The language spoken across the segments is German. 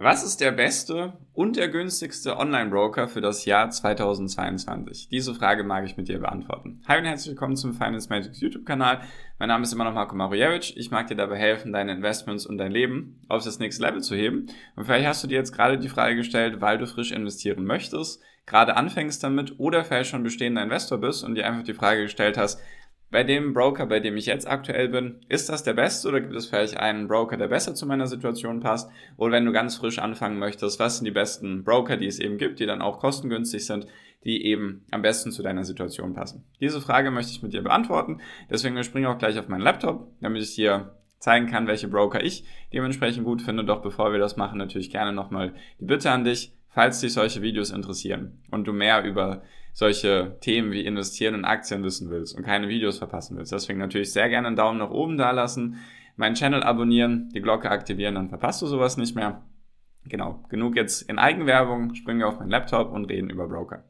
Was ist der beste und der günstigste Online-Broker für das Jahr 2022? Diese Frage mag ich mit dir beantworten. Hi und herzlich willkommen zum Finance Magics YouTube-Kanal. Mein Name ist immer noch Marco Marujewicz. Ich mag dir dabei helfen, deine Investments und dein Leben auf das nächste Level zu heben. Und vielleicht hast du dir jetzt gerade die Frage gestellt, weil du frisch investieren möchtest, gerade anfängst damit oder vielleicht schon bestehender Investor bist und dir einfach die Frage gestellt hast, bei dem Broker, bei dem ich jetzt aktuell bin, ist das der beste oder gibt es vielleicht einen Broker, der besser zu meiner Situation passt? Oder wenn du ganz frisch anfangen möchtest, was sind die besten Broker, die es eben gibt, die dann auch kostengünstig sind, die eben am besten zu deiner Situation passen? Diese Frage möchte ich mit dir beantworten. Deswegen springe ich auch gleich auf meinen Laptop, damit ich dir zeigen kann, welche Broker ich dementsprechend gut finde. Doch bevor wir das machen, natürlich gerne nochmal die Bitte an dich, falls dich solche Videos interessieren und du mehr über solche Themen wie investieren in Aktien wissen willst und keine Videos verpassen willst. Deswegen natürlich sehr gerne einen Daumen nach oben da lassen, meinen Channel abonnieren, die Glocke aktivieren, dann verpasst du sowas nicht mehr. Genau, genug jetzt in Eigenwerbung, springen wir auf meinen Laptop und reden über Broker.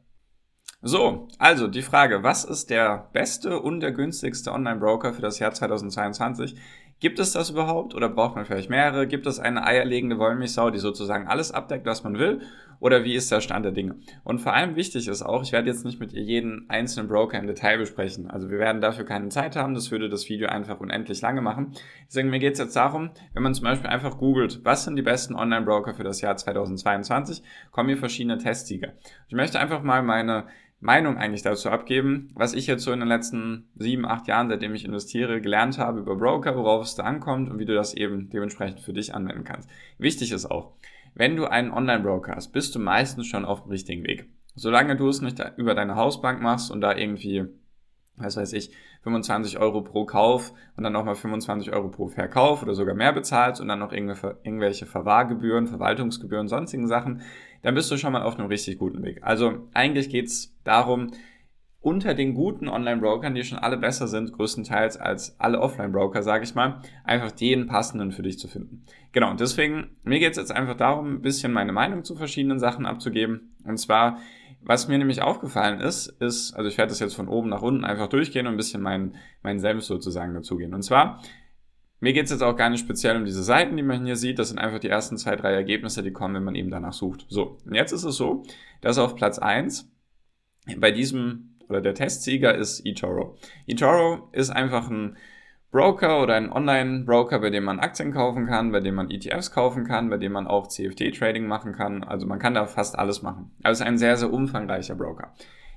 So, also die Frage, was ist der beste und der günstigste Online-Broker für das Jahr 2022? Gibt es das überhaupt oder braucht man vielleicht mehrere? Gibt es eine eierlegende Wollmilchsau, die sozusagen alles abdeckt, was man will? Oder wie ist der Stand der Dinge? Und vor allem wichtig ist auch, ich werde jetzt nicht mit ihr jeden einzelnen Broker im Detail besprechen. Also wir werden dafür keine Zeit haben, das würde das Video einfach unendlich lange machen. Deswegen mir geht es jetzt darum, wenn man zum Beispiel einfach googelt, was sind die besten Online-Broker für das Jahr 2022, kommen hier verschiedene Testsieger. Ich möchte einfach mal meine Meinung eigentlich dazu abgeben, was ich jetzt so in den letzten sieben, acht Jahren, seitdem ich investiere, gelernt habe über Broker, worauf es da ankommt und wie du das eben dementsprechend für dich anwenden kannst. Wichtig ist auch, wenn du einen Online-Broker hast, bist du meistens schon auf dem richtigen Weg. Solange du es nicht über deine Hausbank machst und da irgendwie was weiß ich, 25 Euro pro Kauf und dann nochmal 25 Euro pro Verkauf oder sogar mehr bezahlst und dann noch irgendwelche Verwahrgebühren, Verwaltungsgebühren, sonstigen Sachen, dann bist du schon mal auf einem richtig guten Weg. Also eigentlich geht's darum, unter den guten Online-Brokern, die schon alle besser sind, größtenteils als alle Offline-Broker, sage ich mal, einfach den passenden für dich zu finden. Genau, und deswegen, mir geht's jetzt einfach darum, ein bisschen meine Meinung zu verschiedenen Sachen abzugeben. Und zwar, was mir nämlich aufgefallen ist, ist, also ich werde das jetzt von oben nach unten einfach durchgehen und ein bisschen meinen mein Senf sozusagen dazugehen. Und zwar, mir geht es jetzt auch gar nicht speziell um diese Seiten, die man hier sieht. Das sind einfach die ersten zwei, drei Ergebnisse, die kommen, wenn man eben danach sucht. So, und jetzt ist es so, dass auf Platz eins bei diesem, oder der Testsieger ist eToro. eToro ist einfach ein Broker oder ein Online-Broker, bei dem man Aktien kaufen kann, bei dem man ETFs kaufen kann, bei dem man auch CFD-Trading machen kann. Also man kann da fast alles machen. Also ein sehr, sehr umfangreicher Broker.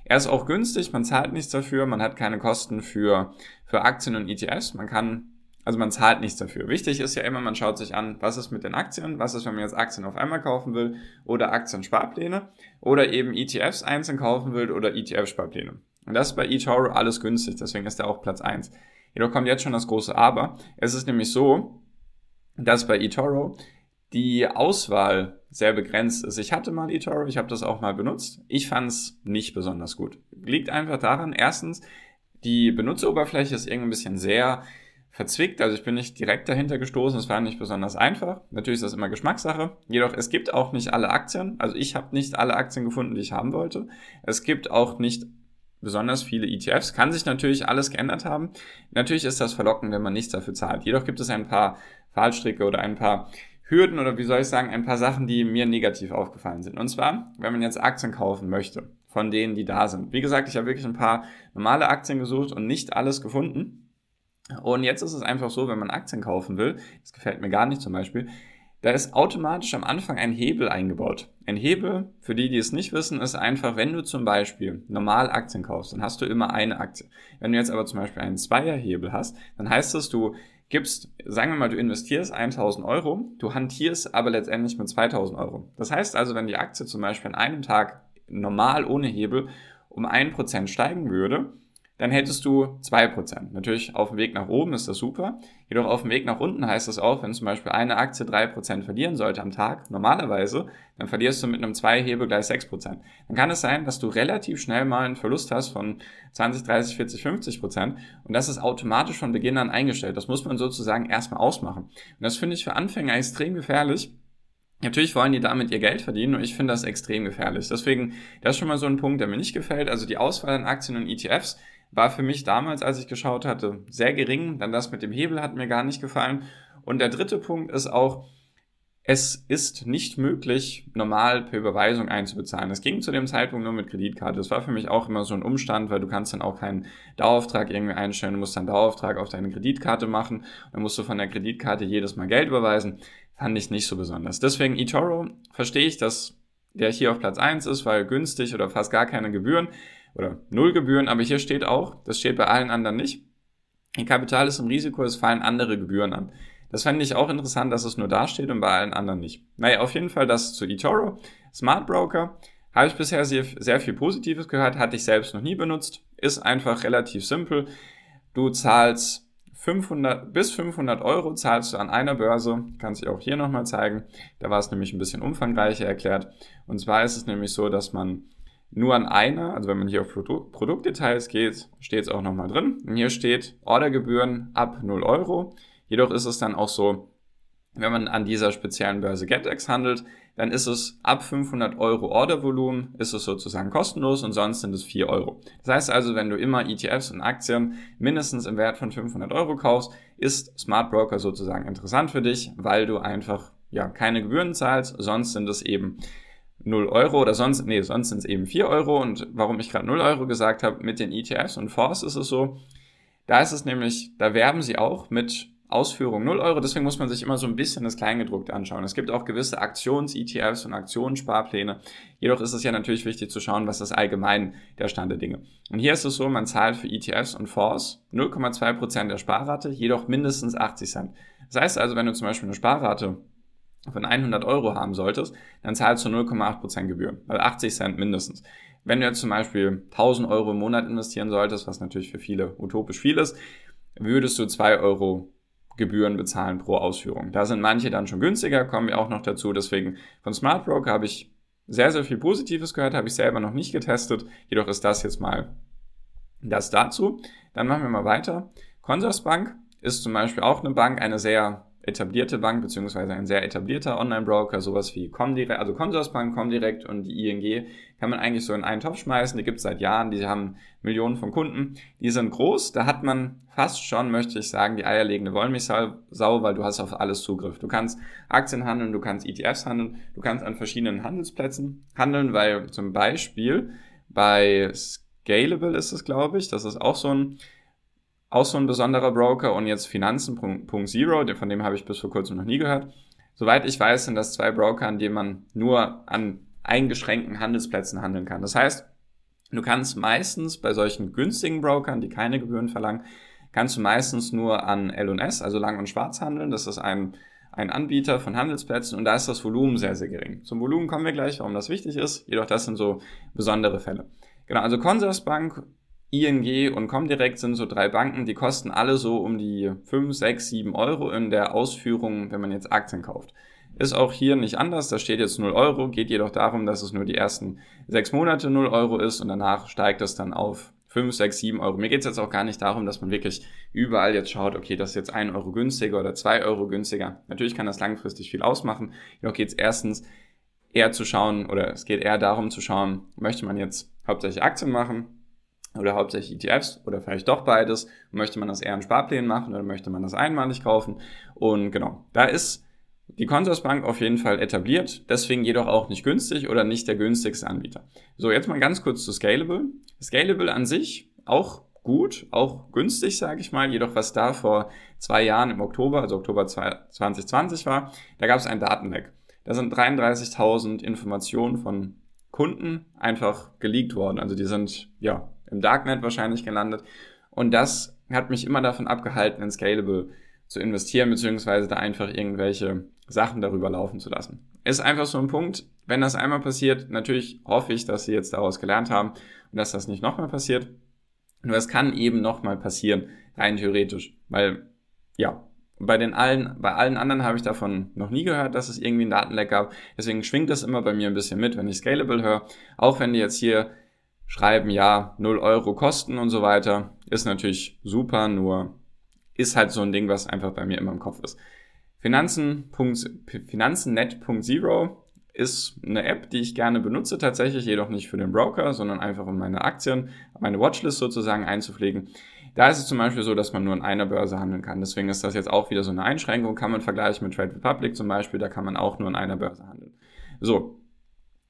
Er ist auch günstig, man zahlt nichts dafür, man hat keine Kosten für, für Aktien und ETFs. Man kann, also man zahlt nichts dafür. Wichtig ist ja immer, man schaut sich an, was ist mit den Aktien, was ist, wenn man jetzt Aktien auf einmal kaufen will oder Aktien-Sparpläne oder eben ETFs einzeln kaufen will oder ETF-Sparpläne. Und das ist bei eToro alles günstig, deswegen ist er auch Platz eins. Jedoch kommt jetzt schon das große Aber. Es ist nämlich so, dass bei eToro die Auswahl sehr begrenzt ist. Ich hatte mal eToro, ich habe das auch mal benutzt. Ich fand es nicht besonders gut. Liegt einfach daran, erstens, die Benutzeroberfläche ist irgendwie ein bisschen sehr verzwickt, also ich bin nicht direkt dahinter gestoßen, es war nicht besonders einfach. Natürlich ist das immer Geschmackssache. Jedoch, es gibt auch nicht alle Aktien. Also ich habe nicht alle Aktien gefunden, die ich haben wollte. Es gibt auch nicht besonders viele ETFs. Kann sich natürlich alles geändert haben. Natürlich ist das verlockend, wenn man nichts dafür zahlt. Jedoch gibt es ein paar Fallstricke oder ein paar Hürden oder wie soll ich sagen, ein paar Sachen, die mir negativ aufgefallen sind. Und zwar, wenn man jetzt Aktien kaufen möchte, von denen, die da sind. Wie gesagt, ich habe wirklich ein paar normale Aktien gesucht und nicht alles gefunden. Und jetzt ist es einfach so, wenn man Aktien kaufen will, das gefällt mir gar nicht zum Beispiel, da ist automatisch am Anfang ein Hebel eingebaut. Ein Hebel, für die, die es nicht wissen, ist einfach, wenn du zum Beispiel normal Aktien kaufst, dann hast du immer eine Aktie. Wenn du jetzt aber zum Beispiel einen Zweierhebel hast, dann heißt das, du gibst, sagen wir mal, du investierst 1000 Euro, du hantierst aber letztendlich mit 2000 Euro. Das heißt also, wenn die Aktie zum Beispiel an einem Tag normal ohne Hebel um 1% steigen würde, dann hättest du 2%. Natürlich auf dem Weg nach oben ist das super. Jedoch auf dem Weg nach unten heißt das auch, wenn zum Beispiel eine Aktie 3% verlieren sollte am Tag, normalerweise, dann verlierst du mit einem Zweihebel gleich 6%. Dann kann es sein, dass du relativ schnell mal einen Verlust hast von 20, 30, 40, 50% und das ist automatisch von Beginn an eingestellt. Das muss man sozusagen erstmal ausmachen. Und das finde ich für Anfänger extrem gefährlich, Natürlich wollen die damit ihr Geld verdienen und ich finde das extrem gefährlich. Deswegen, das ist schon mal so ein Punkt, der mir nicht gefällt. Also die Auswahl an Aktien und ETFs war für mich damals, als ich geschaut hatte, sehr gering. Dann das mit dem Hebel hat mir gar nicht gefallen. Und der dritte Punkt ist auch, es ist nicht möglich, normal per Überweisung einzubezahlen. Es ging zu dem Zeitpunkt nur mit Kreditkarte. Das war für mich auch immer so ein Umstand, weil du kannst dann auch keinen Dauerauftrag irgendwie einstellen. Du musst dann Dauerauftrag auf deine Kreditkarte machen. Dann musst du von der Kreditkarte jedes Mal Geld überweisen. Fand ich nicht so besonders. Deswegen eToro verstehe ich, dass der hier auf Platz eins ist, weil günstig oder fast gar keine Gebühren oder null Gebühren. Aber hier steht auch, das steht bei allen anderen nicht. Ihr Kapital ist im Risiko, es fallen andere Gebühren an. Das fände ich auch interessant, dass es nur da steht und bei allen anderen nicht. Naja, auf jeden Fall das zu eToro. Smart Broker habe ich bisher sehr, sehr viel Positives gehört, hatte ich selbst noch nie benutzt. Ist einfach relativ simpel. Du zahlst 500, bis 500 Euro zahlst du an einer Börse. Kann ich auch hier nochmal zeigen. Da war es nämlich ein bisschen umfangreicher erklärt. Und zwar ist es nämlich so, dass man nur an einer, also wenn man hier auf Produ Produktdetails geht, steht es auch nochmal drin. Und hier steht Ordergebühren ab 0 Euro. Jedoch ist es dann auch so, wenn man an dieser speziellen Börse GetEx handelt, dann ist es ab 500 Euro Ordervolumen, ist es sozusagen kostenlos und sonst sind es 4 Euro. Das heißt also, wenn du immer ETFs und Aktien mindestens im Wert von 500 Euro kaufst, ist Smart Broker sozusagen interessant für dich, weil du einfach ja keine Gebühren zahlst, sonst sind es eben 0 Euro oder sonst, nee, sonst sind es eben 4 Euro und warum ich gerade 0 Euro gesagt habe, mit den ETFs und Fonds ist es so, da ist es nämlich, da werben sie auch mit Ausführung 0 Euro, deswegen muss man sich immer so ein bisschen das Kleingedruckte anschauen. Es gibt auch gewisse Aktions-ETFs und Aktionssparpläne. Jedoch ist es ja natürlich wichtig zu schauen, was ist allgemein der Stand der Dinge. Und hier ist es so, man zahlt für ETFs und Fonds 0,2% der Sparrate, jedoch mindestens 80 Cent. Das heißt also, wenn du zum Beispiel eine Sparrate von 100 Euro haben solltest, dann zahlst du 0,8% Gebühren, also 80 Cent mindestens. Wenn du jetzt zum Beispiel 1000 Euro im Monat investieren solltest, was natürlich für viele utopisch viel ist, würdest du 2 Euro Gebühren bezahlen pro Ausführung. Da sind manche dann schon günstiger, kommen wir auch noch dazu. Deswegen von Smart Broker habe ich sehr, sehr viel Positives gehört, habe ich selber noch nicht getestet. Jedoch ist das jetzt mal das dazu. Dann machen wir mal weiter. Consorsbank ist zum Beispiel auch eine Bank, eine sehr etablierte Bank, beziehungsweise ein sehr etablierter Online-Broker, sowas wie Comdirect, also Consorsbank, Comdirect und die ING kann man eigentlich so in einen Topf schmeißen. Die gibt es seit Jahren, die haben Millionen von Kunden. Die sind groß, da hat man fast schon, möchte ich sagen, die eierlegende Wollmilchsau, weil du hast auf alles Zugriff. Du kannst Aktien handeln, du kannst ETFs handeln, du kannst an verschiedenen Handelsplätzen handeln, weil zum Beispiel bei Scalable ist es, glaube ich, das ist auch so ein auch so ein besonderer Broker und jetzt Finanzen.zero, von dem habe ich bis vor kurzem noch nie gehört. Soweit ich weiß, sind das zwei Broker, an denen man nur an eingeschränkten Handelsplätzen handeln kann. Das heißt, du kannst meistens bei solchen günstigen Brokern, die keine Gebühren verlangen, kannst du meistens nur an L&S, also Lang und Schwarz handeln. Das ist ein, ein Anbieter von Handelsplätzen und da ist das Volumen sehr, sehr gering. Zum Volumen kommen wir gleich, warum das wichtig ist. Jedoch das sind so besondere Fälle. Genau, also Consorsbank ING und Comdirect sind so drei Banken, die kosten alle so um die 5, 6, 7 Euro in der Ausführung, wenn man jetzt Aktien kauft. Ist auch hier nicht anders, da steht jetzt 0 Euro, geht jedoch darum, dass es nur die ersten sechs Monate 0 Euro ist und danach steigt es dann auf 5, 6, 7 Euro. Mir geht es jetzt auch gar nicht darum, dass man wirklich überall jetzt schaut, okay, das ist jetzt 1 Euro günstiger oder 2 Euro günstiger. Natürlich kann das langfristig viel ausmachen. Jedoch geht es erstens eher zu schauen, oder es geht eher darum zu schauen, möchte man jetzt hauptsächlich Aktien machen oder hauptsächlich ETFs oder vielleicht doch beides. Möchte man das eher in Sparplänen machen oder möchte man das einmalig kaufen? Und genau, da ist die Consorsbank auf jeden Fall etabliert, deswegen jedoch auch nicht günstig oder nicht der günstigste Anbieter. So, jetzt mal ganz kurz zu Scalable. Scalable an sich auch gut, auch günstig, sage ich mal. Jedoch was da vor zwei Jahren im Oktober, also Oktober 2020 war, da gab es ein Datenleck. Da sind 33.000 Informationen von Kunden einfach geleakt worden. Also die sind ja im Darknet wahrscheinlich gelandet. Und das hat mich immer davon abgehalten, in Scalable zu investieren, beziehungsweise da einfach irgendwelche Sachen darüber laufen zu lassen. Ist einfach so ein Punkt, wenn das einmal passiert, natürlich hoffe ich, dass Sie jetzt daraus gelernt haben und dass das nicht nochmal passiert. Nur es kann eben nochmal passieren, rein theoretisch. Weil, ja, bei den allen, bei allen anderen habe ich davon noch nie gehört, dass es irgendwie ein Datenleck gab. Deswegen schwingt das immer bei mir ein bisschen mit, wenn ich Scalable höre. Auch wenn die jetzt hier schreiben, ja, 0 Euro Kosten und so weiter, ist natürlich super, nur ist halt so ein Ding, was einfach bei mir immer im Kopf ist. Finanzen. Finanzennet.zero ist eine App, die ich gerne benutze tatsächlich, jedoch nicht für den Broker, sondern einfach um meine Aktien, meine Watchlist sozusagen einzupflegen. Da ist es zum Beispiel so, dass man nur in einer Börse handeln kann. Deswegen ist das jetzt auch wieder so eine Einschränkung. Kann man vergleichen mit Trade Republic zum Beispiel, da kann man auch nur in einer Börse handeln. So,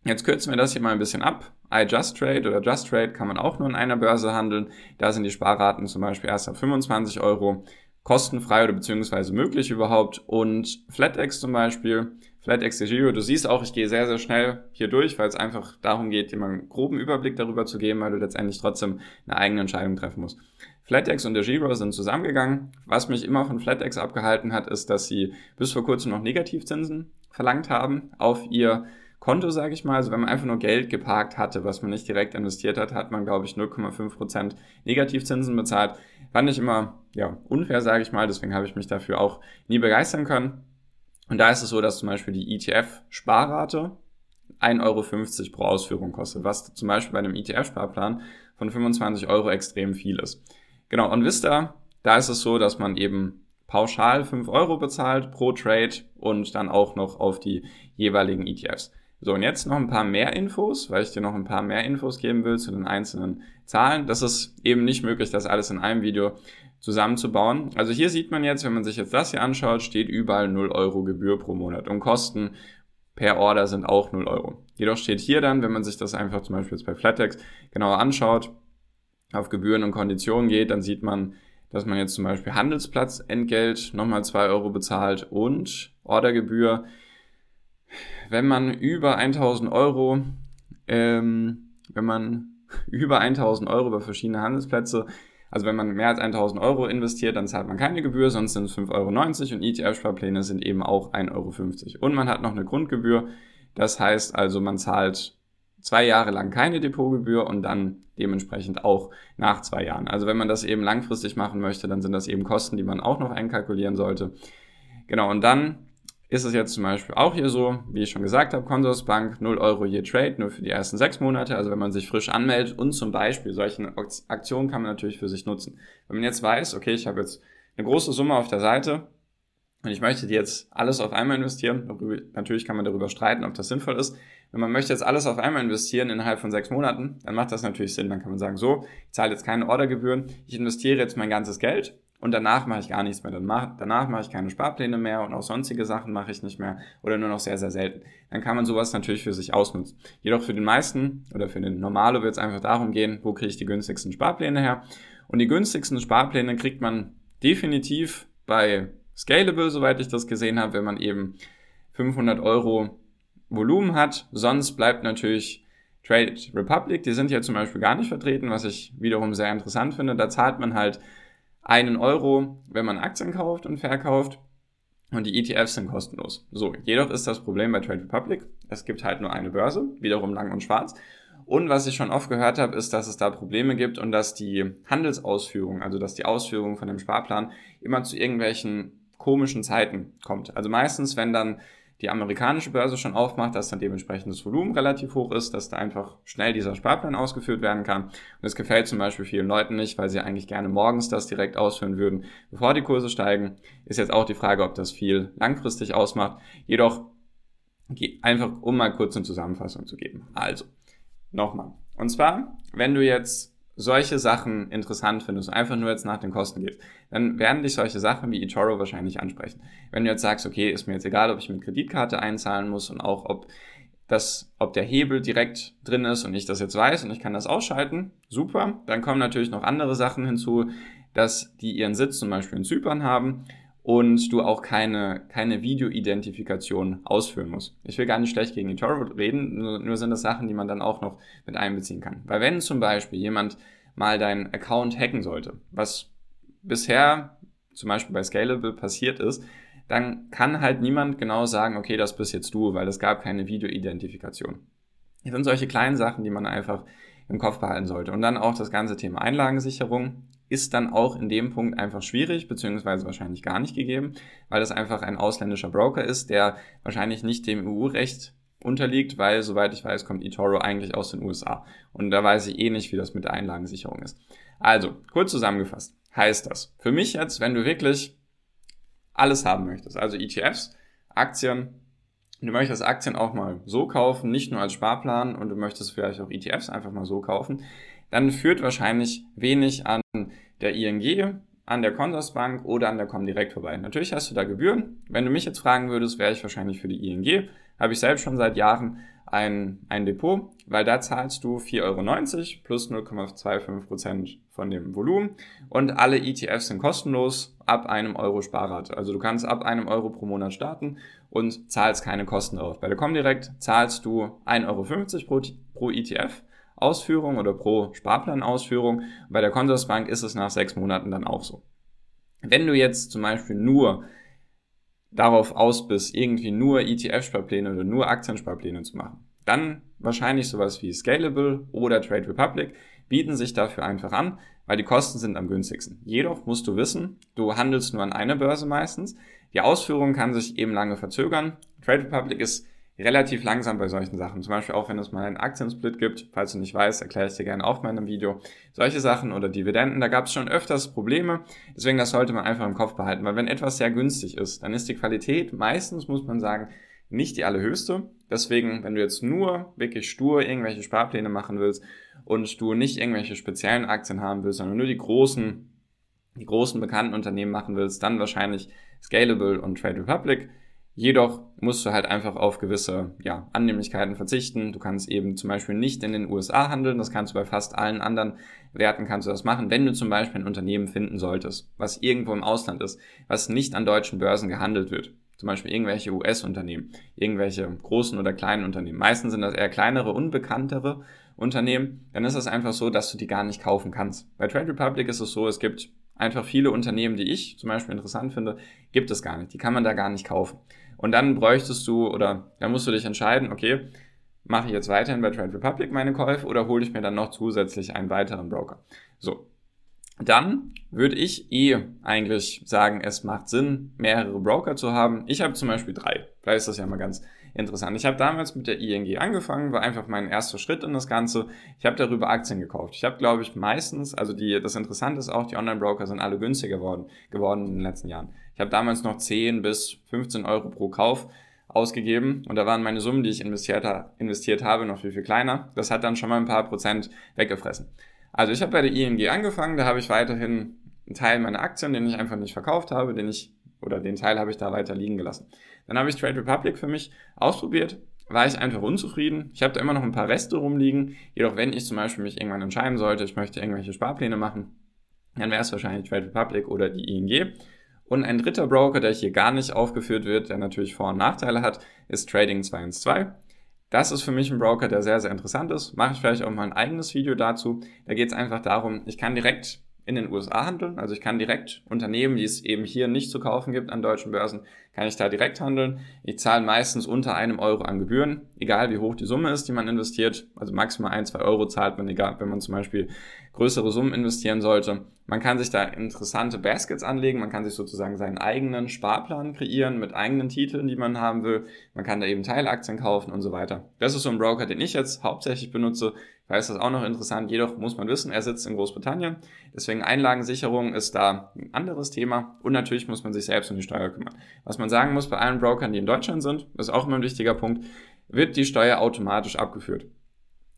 jetzt kürzen wir das hier mal ein bisschen ab. iJust Trade oder Just Trade kann man auch nur in einer Börse handeln. Da sind die Sparraten zum Beispiel erst ab 25 Euro kostenfrei oder beziehungsweise möglich überhaupt. Und FlatEx zum Beispiel, FlatEx Giro, du siehst auch, ich gehe sehr, sehr schnell hier durch, weil es einfach darum geht, dir mal einen groben Überblick darüber zu geben, weil du letztendlich trotzdem eine eigene Entscheidung treffen musst. FlatEx und der Giro sind zusammengegangen. Was mich immer von FlatEx abgehalten hat, ist, dass sie bis vor kurzem noch Negativzinsen verlangt haben auf ihr Konto, sage ich mal. Also wenn man einfach nur Geld geparkt hatte, was man nicht direkt investiert hat, hat man, glaube ich, 0,5% Negativzinsen bezahlt. Fand ich immer ja, unfair, sage ich mal. Deswegen habe ich mich dafür auch nie begeistern können. Und da ist es so, dass zum Beispiel die ETF-Sparrate 1,50 Euro pro Ausführung kostet, was zum Beispiel bei einem ETF-Sparplan von 25 Euro extrem viel ist. Genau, und Vista, da ist es so, dass man eben pauschal 5 Euro bezahlt pro Trade und dann auch noch auf die jeweiligen ETFs. So, und jetzt noch ein paar mehr Infos, weil ich dir noch ein paar mehr Infos geben will zu den einzelnen Zahlen. Das ist eben nicht möglich, das alles in einem Video zusammenzubauen. Also hier sieht man jetzt, wenn man sich jetzt das hier anschaut, steht überall 0 Euro Gebühr pro Monat und Kosten per Order sind auch 0 Euro. Jedoch steht hier dann, wenn man sich das einfach zum Beispiel jetzt bei Flatex genauer anschaut, auf Gebühren und Konditionen geht, dann sieht man, dass man jetzt zum Beispiel Handelsplatzentgelt nochmal 2 Euro bezahlt und Ordergebühr wenn man über 1000 Euro, ähm, wenn man über 1000 Euro über verschiedene Handelsplätze, also wenn man mehr als 1000 Euro investiert, dann zahlt man keine Gebühr, sonst sind es 5,90 Euro und ETF-Sparpläne sind eben auch 1,50 Euro. Und man hat noch eine Grundgebühr, das heißt also, man zahlt zwei Jahre lang keine Depotgebühr und dann dementsprechend auch nach zwei Jahren. Also wenn man das eben langfristig machen möchte, dann sind das eben Kosten, die man auch noch einkalkulieren sollte. Genau, und dann ist es jetzt zum Beispiel auch hier so, wie ich schon gesagt habe, Consorsbank 0 Euro je Trade, nur für die ersten sechs Monate. Also wenn man sich frisch anmeldet und zum Beispiel solche Aktionen kann man natürlich für sich nutzen. Wenn man jetzt weiß, okay, ich habe jetzt eine große Summe auf der Seite und ich möchte die jetzt alles auf einmal investieren, natürlich kann man darüber streiten, ob das sinnvoll ist. Wenn man möchte jetzt alles auf einmal investieren innerhalb von sechs Monaten, dann macht das natürlich Sinn. Dann kann man sagen, so, ich zahle jetzt keine Ordergebühren, ich investiere jetzt mein ganzes Geld und danach mache ich gar nichts mehr. danach mache ich keine Sparpläne mehr und auch sonstige Sachen mache ich nicht mehr oder nur noch sehr, sehr selten. Dann kann man sowas natürlich für sich ausnutzen. Jedoch für den meisten oder für den Normalo wird es einfach darum gehen, wo kriege ich die günstigsten Sparpläne her. Und die günstigsten Sparpläne kriegt man definitiv bei Scalable, soweit ich das gesehen habe, wenn man eben 500 Euro Volumen hat. Sonst bleibt natürlich Trade Republic, die sind ja zum Beispiel gar nicht vertreten, was ich wiederum sehr interessant finde. Da zahlt man halt einen Euro, wenn man Aktien kauft und verkauft. Und die ETFs sind kostenlos. So, jedoch ist das Problem bei Trade Republic, es gibt halt nur eine Börse, wiederum lang und schwarz. Und was ich schon oft gehört habe, ist, dass es da Probleme gibt und dass die Handelsausführung, also dass die Ausführung von dem Sparplan immer zu irgendwelchen komischen Zeiten kommt. Also meistens, wenn dann die amerikanische Börse schon aufmacht, dass dann dementsprechend das Volumen relativ hoch ist, dass da einfach schnell dieser Sparplan ausgeführt werden kann. Und das gefällt zum Beispiel vielen Leuten nicht, weil sie eigentlich gerne morgens das direkt ausführen würden, bevor die Kurse steigen. Ist jetzt auch die Frage, ob das viel langfristig ausmacht. Jedoch einfach, um mal kurz eine Zusammenfassung zu geben. Also, nochmal. Und zwar, wenn du jetzt solche Sachen interessant findest und einfach nur jetzt nach den Kosten gehst, dann werden dich solche Sachen wie eToro wahrscheinlich ansprechen. Wenn du jetzt sagst, okay, ist mir jetzt egal, ob ich mit Kreditkarte einzahlen muss und auch ob das, ob der Hebel direkt drin ist und ich das jetzt weiß und ich kann das ausschalten, super. Dann kommen natürlich noch andere Sachen hinzu, dass die ihren Sitz zum Beispiel in Zypern haben und du auch keine, keine Video-Identifikation ausführen musst. Ich will gar nicht schlecht gegen eToro reden, nur, sind das Sachen, die man dann auch noch mit einbeziehen kann. Weil wenn zum Beispiel jemand mal deinen Account hacken sollte, was bisher zum Beispiel bei Scalable passiert ist, dann kann halt niemand genau sagen, okay, das bist jetzt du, weil es gab keine Video-Identifikation. Das sind solche kleinen Sachen, die man einfach im Kopf behalten sollte. Und dann auch das ganze Thema Einlagensicherung ist dann auch in dem Punkt einfach schwierig, beziehungsweise wahrscheinlich gar nicht gegeben, weil das einfach ein ausländischer Broker ist, der wahrscheinlich nicht dem EU-Recht unterliegt, weil, soweit ich weiß, kommt eToro eigentlich aus den USA. Und da weiß ich eh nicht, wie das mit der Einlagensicherung ist. Also, kurz zusammengefasst, heißt das, für mich jetzt, wenn du wirklich alles haben möchtest, also ETFs, Aktien, du möchtest Aktien auch mal so kaufen, nicht nur als Sparplan und du möchtest vielleicht auch ETFs einfach mal so kaufen, dann führt wahrscheinlich wenig an der ING, an der Consorsbank oder an der Comdirect vorbei. Natürlich hast du da Gebühren. Wenn du mich jetzt fragen würdest, wäre ich wahrscheinlich für die ING. Habe ich selbst schon seit Jahren ein, ein Depot, weil da zahlst du 4,90 Euro plus 0,25% von dem Volumen und alle ETFs sind kostenlos ab einem Euro Sparrate. Also du kannst ab einem Euro pro Monat starten und zahlst keine Kosten drauf. Bei der Comdirect zahlst du 1,50 Euro pro, pro ETF Ausführung oder pro Sparplanausführung. Bei der Consorsbank ist es nach sechs Monaten dann auch so. Wenn du jetzt zum Beispiel nur darauf aus bist, irgendwie nur ETF-Sparpläne oder nur Aktiensparpläne zu machen, dann wahrscheinlich sowas wie Scalable oder Trade Republic bieten sich dafür einfach an, weil die Kosten sind am günstigsten. Jedoch musst du wissen, du handelst nur an einer Börse meistens. Die Ausführung kann sich eben lange verzögern. Trade Republic ist relativ langsam bei solchen Sachen. Zum Beispiel auch, wenn es mal einen Aktiensplit gibt. Falls du nicht weißt, erkläre ich dir gerne auch in einem Video. Solche Sachen oder Dividenden, da gab es schon öfters Probleme. Deswegen, das sollte man einfach im Kopf behalten. Weil wenn etwas sehr günstig ist, dann ist die Qualität meistens, muss man sagen, nicht die allerhöchste. Deswegen, wenn du jetzt nur wirklich stur irgendwelche Sparpläne machen willst und du nicht irgendwelche speziellen Aktien haben willst, sondern nur die großen, die großen bekannten Unternehmen machen willst, dann wahrscheinlich Scalable und Trade Republic. Jedoch musst du halt einfach auf gewisse ja, Annehmlichkeiten verzichten. Du kannst eben zum Beispiel nicht in den USA handeln. Das kannst du bei fast allen anderen Werten kannst du das machen, wenn du zum Beispiel ein Unternehmen finden solltest, was irgendwo im Ausland ist, was nicht an deutschen Börsen gehandelt wird. Zum Beispiel irgendwelche US-Unternehmen, irgendwelche großen oder kleinen Unternehmen. Meistens sind das eher kleinere, unbekanntere Unternehmen. Dann ist es einfach so, dass du die gar nicht kaufen kannst. Bei Trade Republic ist es so, es gibt einfach viele Unternehmen, die ich zum Beispiel interessant finde, gibt es gar nicht. Die kann man da gar nicht kaufen. Und dann bräuchtest du oder dann musst du dich entscheiden, okay, mache ich jetzt weiterhin bei Trade Republic meine Käufe oder hole ich mir dann noch zusätzlich einen weiteren Broker? So. Dann würde ich eh eigentlich sagen, es macht Sinn, mehrere Broker zu haben. Ich habe zum Beispiel drei. Vielleicht ist das ja mal ganz interessant. Ich habe damals mit der ING angefangen, war einfach mein erster Schritt in das Ganze. Ich habe darüber Aktien gekauft. Ich habe, glaube ich, meistens, also die, das Interessante ist auch, die Online-Broker sind alle günstiger geworden, geworden in den letzten Jahren. Ich habe damals noch 10 bis 15 Euro pro Kauf ausgegeben und da waren meine Summen, die ich investiert, investiert habe, noch viel, viel kleiner. Das hat dann schon mal ein paar Prozent weggefressen. Also ich habe bei der ING angefangen, da habe ich weiterhin einen Teil meiner Aktien, den ich einfach nicht verkauft habe, den ich, oder den Teil habe ich da weiter liegen gelassen. Dann habe ich Trade Republic für mich ausprobiert, war ich einfach unzufrieden. Ich habe da immer noch ein paar Reste rumliegen. Jedoch, wenn ich zum Beispiel mich irgendwann entscheiden sollte, ich möchte irgendwelche Sparpläne machen, dann wäre es wahrscheinlich Trade Republic oder die ING. Und ein dritter Broker, der hier gar nicht aufgeführt wird, der natürlich Vor- und Nachteile hat, ist Trading 212. Das ist für mich ein Broker, der sehr, sehr interessant ist. Mache ich vielleicht auch mal ein eigenes Video dazu. Da geht es einfach darum, ich kann direkt in den USA handeln. Also ich kann direkt Unternehmen, die es eben hier nicht zu kaufen gibt an deutschen Börsen, kann ich da direkt handeln. Ich zahle meistens unter einem Euro an Gebühren, egal wie hoch die Summe ist, die man investiert. Also maximal ein, zwei Euro zahlt man, egal, wenn man zum Beispiel größere Summen investieren sollte. Man kann sich da interessante Baskets anlegen, man kann sich sozusagen seinen eigenen Sparplan kreieren mit eigenen Titeln, die man haben will. Man kann da eben Teilaktien kaufen und so weiter. Das ist so ein Broker, den ich jetzt hauptsächlich benutze. Weil es ist auch noch interessant, jedoch muss man wissen, er sitzt in Großbritannien. Deswegen Einlagensicherung ist da ein anderes Thema. Und natürlich muss man sich selbst um die Steuer kümmern. Was man sagen muss bei allen Brokern, die in Deutschland sind, ist auch immer ein wichtiger Punkt, wird die Steuer automatisch abgeführt.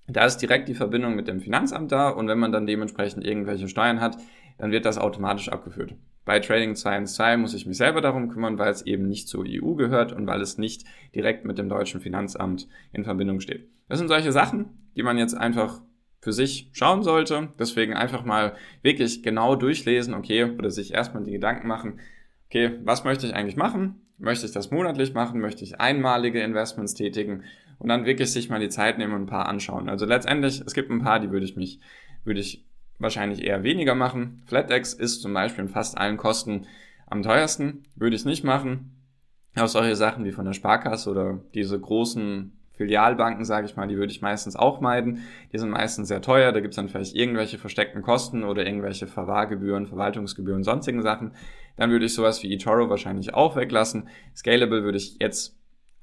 Da ist direkt die Verbindung mit dem Finanzamt da und wenn man dann dementsprechend irgendwelche Steuern hat, dann wird das automatisch abgeführt. Bei Trading 212 muss ich mich selber darum kümmern, weil es eben nicht zur EU gehört und weil es nicht direkt mit dem deutschen Finanzamt in Verbindung steht. Das sind solche Sachen, die man jetzt einfach für sich schauen sollte. Deswegen einfach mal wirklich genau durchlesen, okay, oder sich erstmal die Gedanken machen, okay, was möchte ich eigentlich machen? Möchte ich das monatlich machen? Möchte ich einmalige Investments tätigen? Und dann wirklich sich mal die Zeit nehmen und ein paar anschauen. Also letztendlich, es gibt ein paar, die würde ich mich, würde ich wahrscheinlich eher weniger machen. FlatEx ist zum Beispiel in fast allen Kosten am teuersten, würde ich nicht machen. Auch solche Sachen wie von der Sparkasse oder diese großen Filialbanken, sage ich mal, die würde ich meistens auch meiden. Die sind meistens sehr teuer, da gibt es dann vielleicht irgendwelche versteckten Kosten oder irgendwelche Verwahrgebühren, Verwaltungsgebühren, sonstigen Sachen. Dann würde ich sowas wie eToro wahrscheinlich auch weglassen. Scalable würde ich jetzt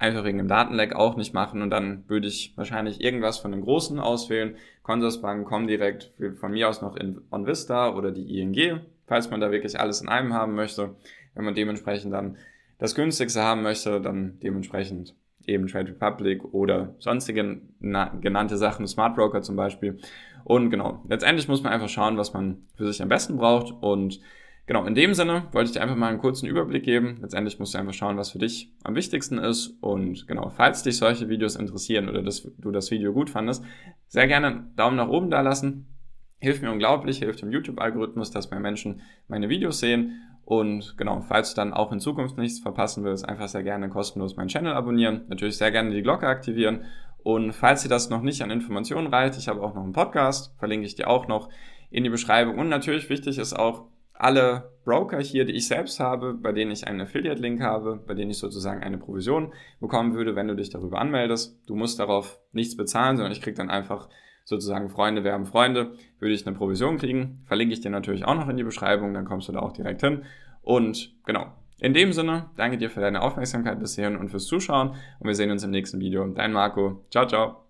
einfach wegen dem Datenleck auch nicht machen und dann würde ich wahrscheinlich irgendwas von den Großen auswählen. Consorsbank, Comdirect, von mir aus noch in OnVista oder die ING, falls man da wirklich alles in einem haben möchte. Wenn man dementsprechend dann das günstigste haben möchte, dann dementsprechend eben Trade Republic oder sonstige genannte Sachen, Smart Broker zum Beispiel. Und genau, letztendlich muss man einfach schauen, was man für sich am besten braucht. Und genau, in dem Sinne wollte ich dir einfach mal einen kurzen Überblick geben. Letztendlich musst du einfach schauen, was für dich am wichtigsten ist. Und genau, falls dich solche Videos interessieren oder das, du das Video gut fandest, sehr gerne einen Daumen nach oben da lassen. Hilft mir unglaublich, hilft dem YouTube-Algorithmus, dass mehr Menschen meine Videos sehen. Und genau, falls du dann auch in Zukunft nichts verpassen willst, einfach sehr gerne kostenlos meinen Channel abonnieren. Natürlich sehr gerne die Glocke aktivieren. Und falls dir das noch nicht an Informationen reicht, ich habe auch noch einen Podcast, verlinke ich dir auch noch in die Beschreibung. Und natürlich wichtig ist auch, alle Broker hier, die ich selbst habe, bei denen ich einen Affiliate-Link habe, bei denen ich sozusagen eine Provision bekommen würde, wenn du dich darüber anmeldest. Du musst darauf nichts bezahlen, sondern ich kriege dann einfach sozusagen Freunde werben Freunde, würde ich eine Provision kriegen. Verlinke ich dir natürlich auch noch in die Beschreibung, dann kommst du da auch direkt hin. Und genau, in dem Sinne, danke dir für deine Aufmerksamkeit bis hierhin und fürs Zuschauen und wir sehen uns im nächsten Video. Dein Marco. Ciao, ciao.